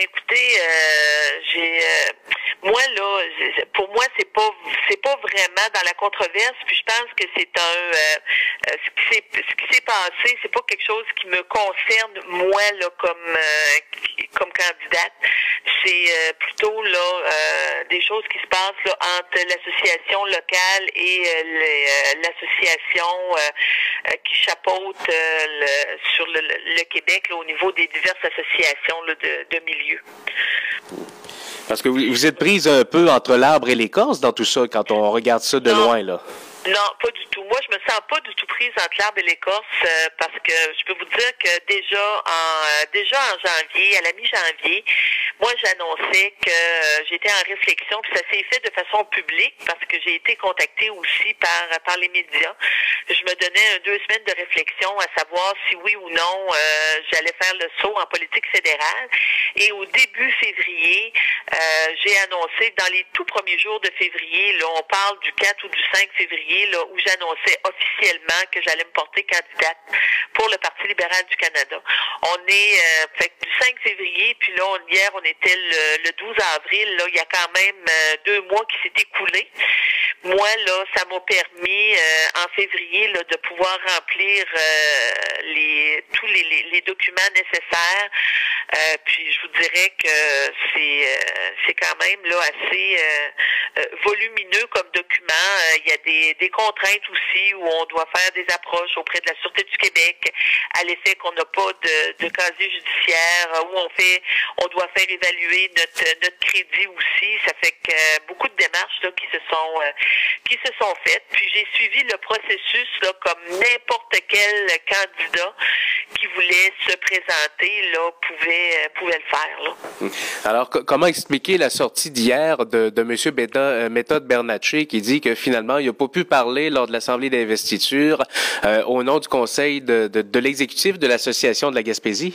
Écoutez, euh, j'ai euh, moi là, pour moi c'est pas c'est pas vraiment dans la controverse. Puis je pense que c'est un euh, ce qui s'est ce qui s'est passé, c'est pas quelque chose qui me concerne moi là comme comme candidate. C'est plutôt là des choses qui se passent là, entre l'association locale et l'association qui chapeaute sur le, le Québec là, au niveau des diverses associations là, de, de milieu. Parce que vous, vous êtes prise un peu entre l'arbre et l'écorce dans tout ça quand on regarde ça de loin, là. Non, pas du tout. Moi, je me sens pas du tout prise entre l'arbre et l'écorce euh, parce que je peux vous dire que déjà en euh, déjà en janvier, à la mi-janvier, moi j'annonçais que euh, j'étais en réflexion, puis ça s'est fait de façon publique parce que j'ai été contactée aussi par par les médias. Je me donnais deux semaines de réflexion à savoir si oui ou non j'allais faire le saut en politique fédérale. Et au début février, j'ai annoncé dans les tout premiers jours de février, là, on parle du 4 ou du 5 février là, où j'annonçais officiellement que j'allais me porter candidate pour le Parti libéral du Canada. On est euh, fait du 5 février, puis là, hier, on était le, 12 avril. Là, il y a quand même euh, deux mois qui s'est écoulé. Moi, là, ça m'a permis euh, en février là, de pouvoir remplir les tous les, les, documents nécessaires. puis je vous dirais que c'est c'est quand même là assez volumineux comme document. Il y a des des contraintes aussi où on doit faire des approches auprès de la Sûreté du Québec à l'effet qu'on n'a pas de, de, casier judiciaire, où on fait, on doit faire évaluer notre, notre crédit aussi. Ça fait que euh, beaucoup de démarches là, qui se sont euh, qui se sont faites. Puis j'ai suivi le processus là, comme n'importe quel candidat qui voulait se présenter là pouvait euh, pouvait le faire. Là. Alors comment expliquer la sortie d'hier de, de M. Méthode Bernatchez qui dit que finalement il n'a pas pu parler lors de l'Assemblée d'investiture euh, au nom du Conseil de, de, de l'exécutif de l'Association de la Gaspésie?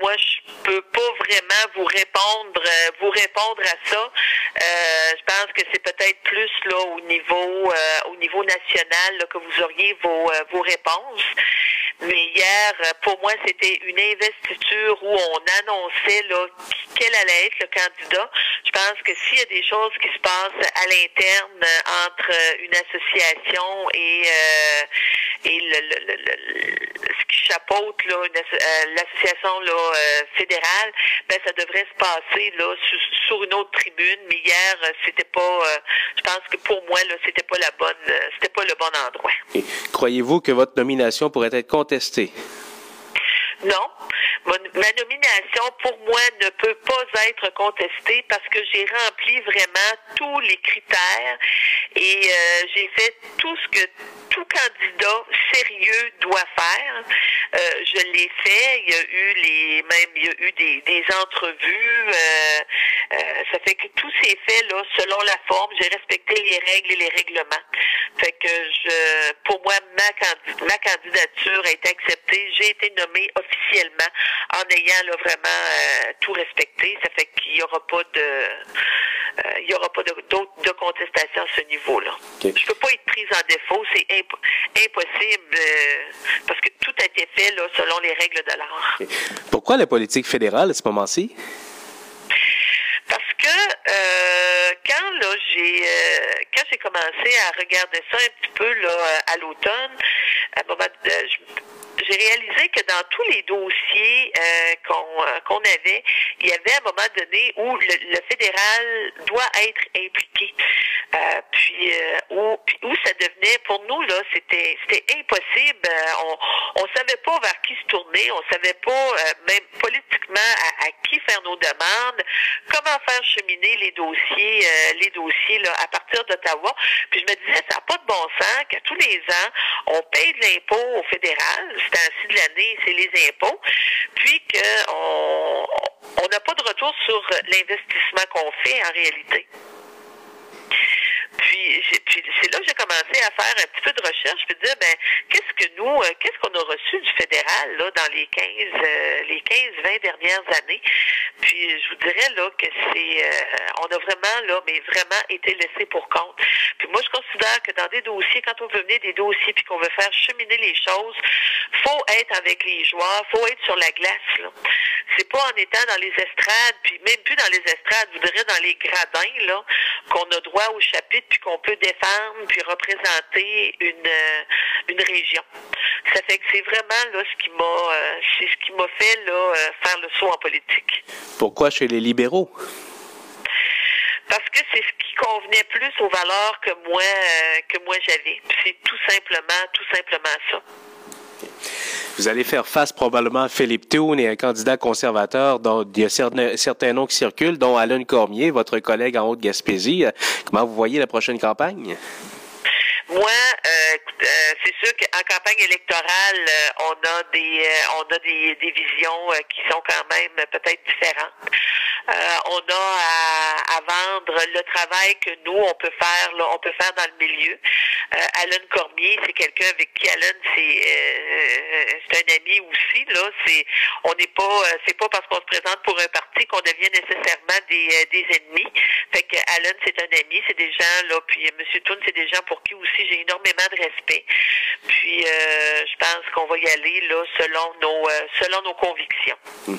Moi, je peux pas vraiment vous répondre, euh, vous répondre à ça. Euh, je pense que c'est peut-être plus là au niveau, euh, au niveau national que vous auriez vos, vos réponses. Mais hier, pour moi, c'était une investiture où on annonçait là, quel allait être le candidat. Je pense que s'il y a des choses qui se passent à l'interne entre une association et, et le, le, le, ce qui chapeaute l'association là, fédérale, ben ça devrait se passer là sur, sur une autre tribune. Mais hier, c'était pas. je pense que pour moi là, c'était pas la bonne, c'était pas le bon endroit. Croyez-vous que votre nomination pourrait être contestée? Non. Ma nomination, pour moi, ne peut pas être contestée parce que j'ai rempli vraiment tous les critères et euh, j'ai fait tout ce que tout candidat sérieux doit faire. Euh, je l'ai fait. Il y a eu les même il y a eu des, des entrevues. Euh, euh, ça fait que tout s'est fait là selon la forme. J'ai respecté les règles et les règlements. Fait que je pour moi ma, ma candidature a été acceptée. J'ai été nommée officiellement en ayant là, vraiment euh, tout respecté. Ça fait qu'il n'y aura pas de euh, il n'y aura pas de, de contestation à ce niveau-là. Okay. Je peux pas être prise en défaut, c'est imp impossible euh, parce que tout a été fait là, selon les règles de l'art. Okay. Pourquoi la politique fédérale à ce moment-ci? Parce que euh, quand là j'ai euh, quand j'ai commencé à regarder ça un petit peu là à l'automne, à un moment j'ai réalisé que dans tous les dossiers euh, qu'on euh, qu'on avait, il y avait un moment donné où le, fédéral doit être impliqué. Puis, où, où ça devenait pour nous là, c'était c'était impossible. on on savait pas vers qui se tourner, on savait pas même politiquement à, qui faire nos demandes, comment faire cheminer les dossiers les dossiers là à partir d'Ottawa. Puis je me disais ça n'a pas de bon sens qu'à tous les ans on paye de l'impôt au fédéral temps-ci de l'année, c'est les impôts, puis qu'on on n'a pas de retour sur l'investissement qu'on fait en réalité. Puis c'est là que j'ai commencé à faire un petit peu de recherche, puis dire ben qu'est-ce que nous, euh, qu'est-ce qu'on a reçu du fédéral là dans les 15 euh, les 15 20 dernières années? Puis je vous dirais là que c'est euh, on a vraiment là mais vraiment été laissé pour compte. Puis moi je considère que dans des dossiers quand on veut mener des dossiers puis qu'on veut faire cheminer les choses, faut être avec les joueurs, faut être sur la glace là. C'est pas en étant dans les estrades puis même plus dans les estrades, je vous dirais dans les gradins là qu'on a droit au chapitre puis qu'on peut défendre puis représenter une une région. Ça fait que c'est vraiment là ce qui m'a euh, c'est ce qui m'a fait là euh, faire le saut en politique. Pourquoi chez les libéraux? Parce que c'est ce qui convenait plus aux valeurs que moi euh, que moi j'avais. C'est tout simplement tout simplement ça. Vous allez faire face probablement à Philippe Toon et un candidat conservateur dont il y a certains, noms qui circulent, dont Alain Cormier, votre collègue en Haute-Gaspésie. Comment vous voyez la prochaine campagne? Moi, euh, euh, c'est sûr qu'en campagne électorale, euh, on a des on a des, des visions qui sont quand même peut-être différentes. On a à, à, vendre le travail que nous on peut faire là, on peut faire dans le milieu. Alan Cormier, c'est quelqu'un avec qui Alan c'est c'est un ami aussi là. C'est on n'est pas c'est pas parce qu'on se présente pour un parti qu'on devient nécessairement des, des ennemis. Fait que Alan c'est un ami, c'est des gens là. Puis Monsieur Toon, c'est des gens pour qui aussi j'ai énormément de respect. Puis euh, je pense qu'on va y aller là selon nos euh, selon nos convictions. Mm.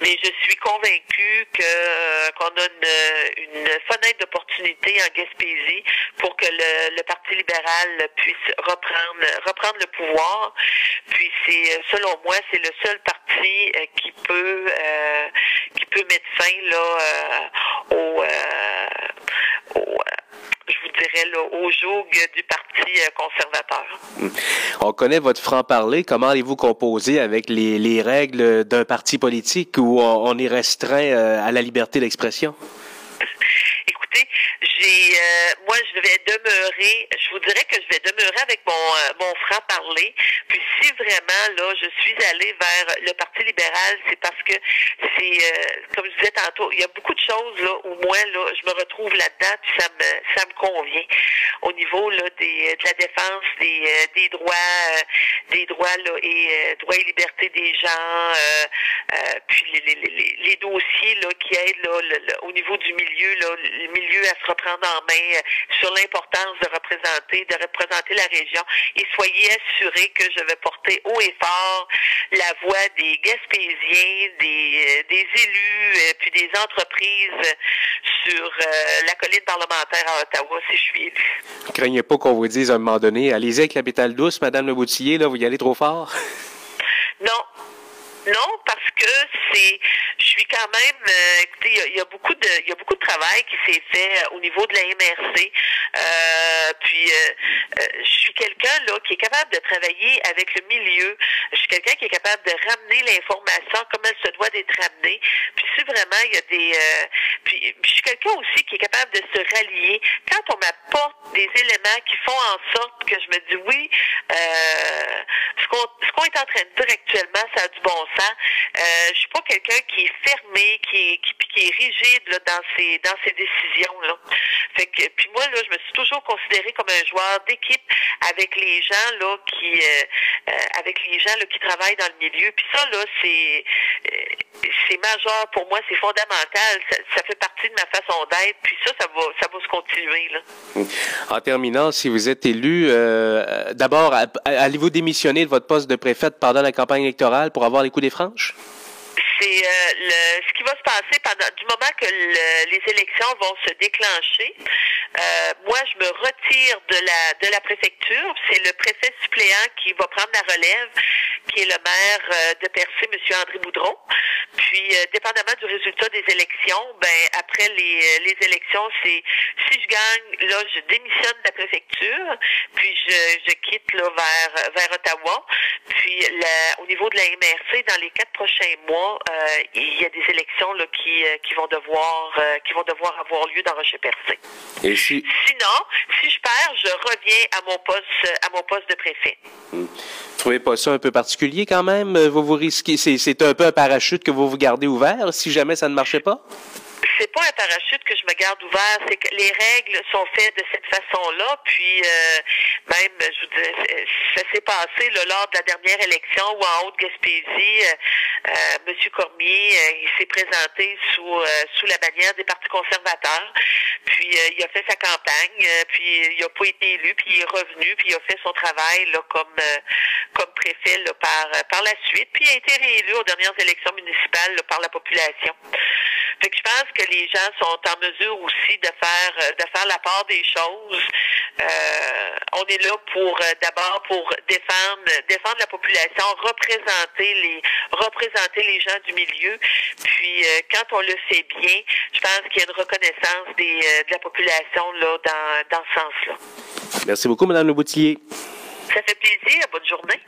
Mais je suis convaincue que euh, qu'on a une, une fenêtre d'opportunité en Gaspésie pour que le, le, Parti libéral puisse reprendre reprendre le pouvoir. Puis c'est selon moi c'est le seul parti qui peut qui peut mettre fin là au, au vous dirais, là, au joug du Parti euh, conservateur. Hmm. On connaît votre franc-parler. Comment allez-vous composer avec les, les règles d'un parti politique où on, est restreint euh, à la liberté d'expression? Écoutez, j'ai, euh, moi, je vais demeurer, je vous dirais que je vais demeurer avec mon, euh, mon Puis si vraiment, là, je suis allée vers le Parti libéral, c'est parce que c'est, euh, comme je disais tantôt, il y a beaucoup de choses, là, où moi, là, je me retrouve là-dedans, puis ça me, ça me convient. Au niveau, là, des, de la défense des, des droits, des droits, là, et droits et libertés des gens, puis les, les, les, les, dossiers, là, qui aident, là, au niveau du milieu, là, le milieu à se reprendre en main euh, sur l'importance de représenter, de représenter la région. Et soyez que je vais porter haut et fort la voix des Gaspésiens, des, euh, des élus, euh, puis des entreprises sur la colline parlementaire à Ottawa si je suis élu. Craignez pas qu'on vous dise à un moment donné, allez-y avec la pétale douce, Madame Le Boutillier, là, vous y allez trop fort? Non, non, parce que c'est, je suis quand même, euh, écoutez, il y, a beaucoup de, il y a beaucoup de travail qui s'est fait euh, au niveau de la MRC. Euh, puis, euh, euh, je suis quelqu'un là qui est capable de travailler avec le milieu. Je suis quelqu'un qui est capable de ramener l'information comme elle se doit d'être ramenée. Puis, si vraiment il y a des, puis, je suis quelqu'un aussi qui est capable de se rallier quand on m'apporte des éléments qui font en sorte que je me dis oui, ce qu'on, ce qu'on est en train de dire actuellement, ça a du bon sens euh, je suis pas quelqu'un qui est fermé, qui est, qui, qui est rigide là, dans ses dans ses décisions là. Fait que puis moi là, je me suis toujours considéré comme un joueur d'équipe avec les gens là qui euh, euh, avec les gens là qui travaillent dans le milieu. Puis ça là, c'est euh, c'est majeur pour moi, c'est fondamental. Ça, ça, fait partie de ma façon d'être. Puis ça, ça va ça va se continuer là. En terminant, si vous êtes élu, euh, d'abord allez-vous démissionner de votre poste de préfète pendant la campagne électorale pour avoir les coups des franches? c'est euh, le, ce qui va se passer pendant du moment que le, les élections vont se déclencher. Euh, moi, je me retire de la de la préfecture. C'est le préfet suppléant qui va prendre la relève, qui est le maire euh, de Percé, M. André Boudron. Puis, euh, dépendamment du résultat des élections, ben après les, les élections, c'est si je gagne, là, je démissionne de la préfecture, puis je, je quitte là vers vers Ottawa. Puis, la, au niveau de la MRC, dans les quatre prochains mois, euh, il y a des élections là, qui, euh, qui vont devoir euh, qui vont devoir avoir lieu dans Rocher-Percé. Et si... Sinon, si je perds, je reviens à mon poste à mon poste de préfet. Vous trouvez pas ça un peu particulier? Quand même? Vous vous risquez, c'est un peu un parachute que vous vous gardez ouvert si jamais ça ne marchait pas? C'est pas un parachute que je me garde ouvert, c'est que les règles sont faites de cette façon-là. Puis euh, même, je vous dis, ça s'est passé là, lors de la dernière élection où en Haute-Gaspésie, euh, euh, M. Cormier, il s'est présenté sous sous la bannière des partis conservateurs. Puis il a fait sa campagne, puis il a pas été élu, puis il est revenu, puis il a fait son travail là, comme comme préfet là, par par la suite, puis il a été réélu aux dernières élections municipales là, par la population. Fait que je pense que les gens sont en mesure aussi de faire euh, de faire la part des choses. Euh, on est là pour euh, d'abord pour défendre défendre la population, représenter les représenter les gens du milieu. Puis quand on le fait bien, je pense qu'il y a une reconnaissance des, de la population là dans dans ce sens-là. Merci beaucoup, Madame Le Boutillier. Ça fait plaisir. Bonne journée.